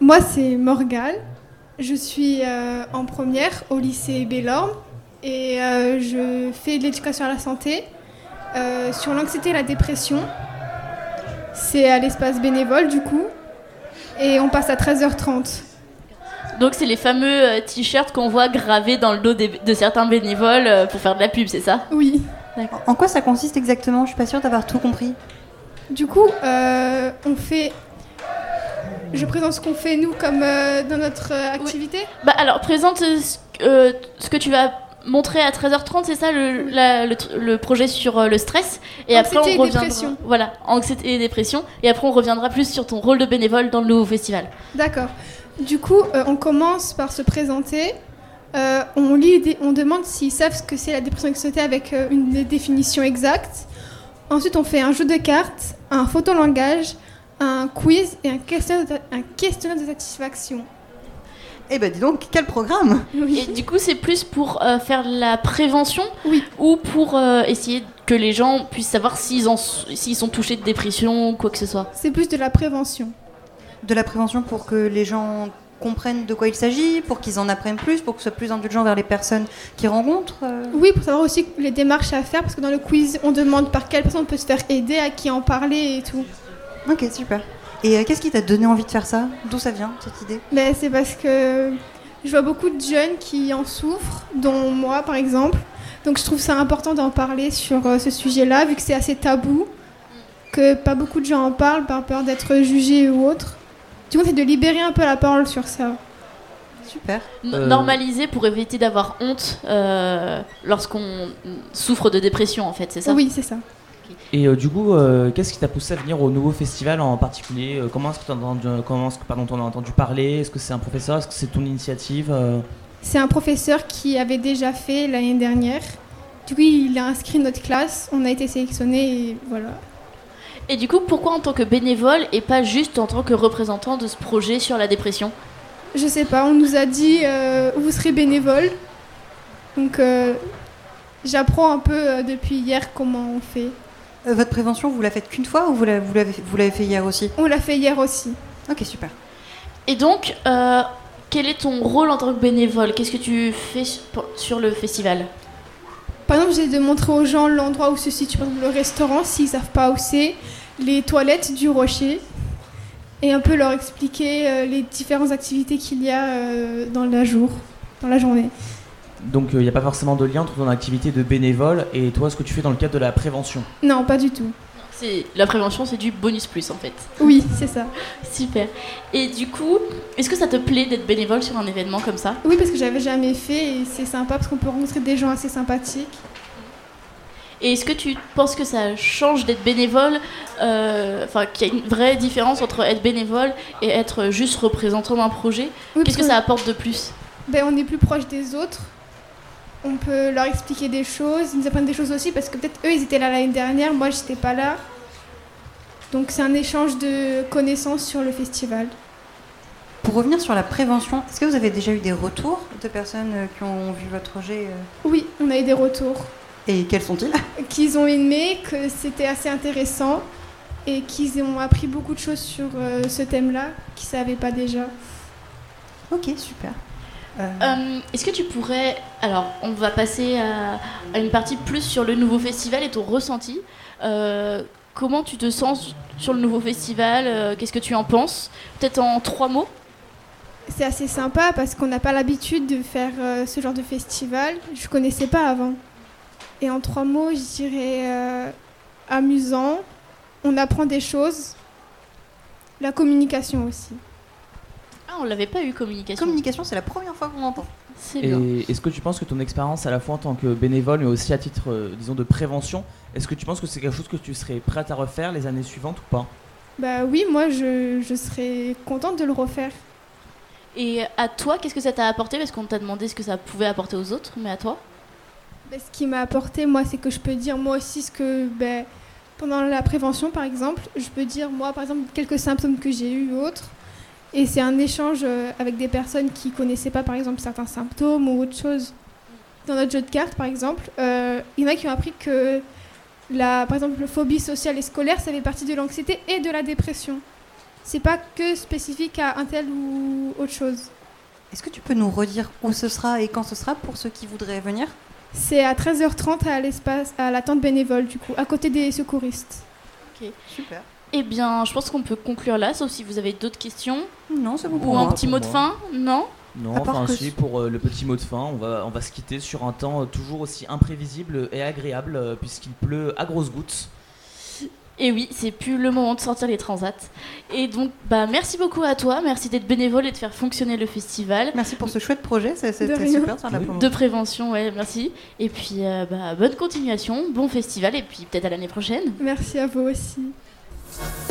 Moi, c'est Morgane. Je suis euh, en première au lycée Bellorme et euh, je fais de l'éducation à la santé euh, sur l'anxiété et la dépression. C'est à l'espace bénévole du coup et on passe à 13h30. Donc c'est les fameux euh, t-shirts qu'on voit gravés dans le dos des- de certains bénévoles euh, pour faire de la pub, c'est ça? Oui. En quoi ça consiste exactement? Je suis pas sûre d'avoir tout compris. Du coup, euh, on fait. Je présente ce qu'on fait nous comme euh, dans notre euh, activité. Bah alors présente euh, ce, que tu vas montrer à 13h30, c'est ça le, la- le, projet sur le stress et après Anxiété on et reviendra dépression. voilà, anxiété et dépression et après on reviendra plus sur ton rôle de bénévole dans le nouveau festival. D'accord. Du coup, on commence par se présenter. On lit, on demande s'ils savent ce que c'est la dépression anxiété avec une des définitions exactes. Ensuite, on fait un jeu de cartes, un photolangage, un quiz et un questionnaire de, un questionnaire de satisfaction. Eh ben dis donc, quel programme Et du coup, c'est plus pour euh, faire la prévention Oui. ou pour euh, essayer que les gens puissent savoir s'ils sont touchés de dépression ou quoi que ce soit. C'est plus de la prévention. De la prévention pour que les gens comprennent de quoi il s'agit, pour qu'ils en apprennent plus, pour que ce soit plus indulgent vers les personnes qu'ils rencontrent. euh. Oui, pour savoir aussi les démarches à faire, parce que dans le quiz, on demande par quelle personne on peut se faire aider, à qui en parler et tout. Ok, super. Et euh, qu'est-ce qui t'a donné envie de faire ça? D'où ça vient, cette idée? Mais c'est parce que je vois beaucoup de jeunes qui en souffrent, dont moi par exemple. Donc je trouve ça important d'en parler sur euh, ce sujet-là, vu que c'est assez tabou, que pas beaucoup de gens en parlent par peur d'être jugés ou autre. Du coup, c'est de libérer un peu la parole sur ça. Super. Euh. Normaliser pour éviter d'avoir honte euh, lorsqu'on souffre de dépression, en fait, c'est ça? Oui, c'est ça. Et euh, du coup, euh, qu'est-ce qui t'a poussé à venir au nouveau festival en particulier Euh, Comment est-ce que tu entendu, comment est-ce que, pardon, t'en as entendu parler? Est-ce que c'est un professeur? Est-ce que c'est ton initiative euh? C'est un professeur qui avait déjà fait l'année dernière. Du coup, il a inscrit notre classe, on a été sélectionnés et voilà. Et du coup, pourquoi en tant que bénévole et pas juste en tant que représentant de ce projet sur la dépression? Je sais pas, on nous a dit euh, vous serez bénévole. Donc euh, j'apprends un peu euh, depuis hier comment on fait. Euh, votre prévention, vous la faites qu'une fois ou vous la- vous l'avez vous l'avez fait hier aussi? On l'a fait hier aussi. Ok, super. Et donc, euh, quel est ton rôle en tant que bénévole? Qu'est-ce que tu fais sur- le festival? Par exemple, j'ai de montrer aux gens l'endroit où se situe par exemple, le restaurant s'ils savent pas où c'est, les toilettes du rocher et un peu leur expliquer euh, les différentes activités qu'il y a euh, dans la jour, dans la journée. Donc il n'y a pas forcément de lien entre ton activité de bénévole et toi ce que tu fais dans le cadre de la prévention. Non, pas du tout. C'est la prévention, c'est du bonus plus en fait. Oui, c'est ça. Super. Et du coup, est-ce que ça te plaît d'être bénévole sur un événement comme ça? Oui, parce que j'avais jamais fait et c'est sympa parce qu'on peut rencontrer des gens assez sympathiques. Et est-ce que tu penses que ça change d'être bénévole euh, Enfin, qu'il y a une vraie différence entre être bénévole et être juste représentant d'un projet? Oui, Qu'est-ce que ça apporte de plus? Ben, on est plus proche des autres. On peut leur expliquer des choses, ils nous apprennent des choses aussi parce que peut-être eux ils étaient là l'année dernière, moi j'étais pas là. Donc c'est un échange de connaissances sur le festival. Pour revenir sur la prévention, est-ce que vous avez déjà eu des retours de personnes euh, qui ont vu votre projet euh, Oui, on a eu des retours Et quels sont-ils? Qu'ils ont aimé, que c'était assez intéressant et qu'ils ont appris beaucoup de choses sur euh, ce thème-là qu'ils savaient pas déjà. Ok, super. Euh, Euh, Est-ce que tu pourrais... Alors, on va passer à, une partie plus sur le nouveau festival et ton ressenti. Euh, comment tu te sens sur le nouveau festival Qu'est-ce que tu en penses? Peut-être en trois mots C'est assez sympa parce qu'on n'a pas l'habitude de faire ce genre de festival. Je connaissais pas avant. Et en trois mots, je dirais amusant. On apprend des choses. La communication aussi. Ah, on l'avait pas eu communication. communication, c'est la première fois qu'on entend. C'est bien. Et est-ce que tu penses que ton expérience à la fois en tant que bénévole mais aussi à titre euh, disons de prévention, est-ce que tu penses que c'est quelque chose que tu serais prête à refaire les années suivantes ou pas? Bah oui, moi je, je serais contente de le refaire. Et à toi, qu'est-ce que ça t'a apporté? Parce qu'on t'a demandé ce que ça pouvait apporter aux autres, mais à toi? Bah, ce qui m'a apporté, moi, c'est que je peux dire moi aussi ce que, ben, pendant la prévention, par exemple, je peux dire moi, par exemple, quelques symptômes que j'ai eus ou autres. Et c'est un échange euh, avec des personnes qui connaissaient pas, par exemple, certains symptômes ou autre chose. Dans notre jeu de cartes, par exemple, euh, il y en a qui ont appris que, la, par exemple, la phobie sociale et scolaire, ça fait partie de l'anxiété et de la dépression. c'est pas que spécifique à un tel ou autre chose. Est-ce que tu peux nous redire où ce sera et quand ce sera pour ceux qui voudraient venir? C'est à 13h30 à l'espace, à la tente bénévole, du coup, à côté des secouristes. Super. Eh bien, je pense qu'on peut conclure là, sauf si vous avez d'autres questions. Non, c'est bon Ou un petit mot de fin Non Non, enfin que si, pour euh, le petit mot de fin, on va, on va se quitter sur un temps euh, toujours aussi imprévisible et agréable euh, puisqu'il pleut à grosses gouttes. Et oui, c'est plus le moment de sortir les transats. Et donc, bah, merci beaucoup à toi, merci d'être bénévole et de faire fonctionner le festival. Merci pour ce chouette projet, c'est- c'était super la Oui. De prévention, ouais, merci. Et puis, euh, bah, bonne continuation, bon festival, et puis peut-être à l'année prochaine. Merci à vous aussi. Thank you.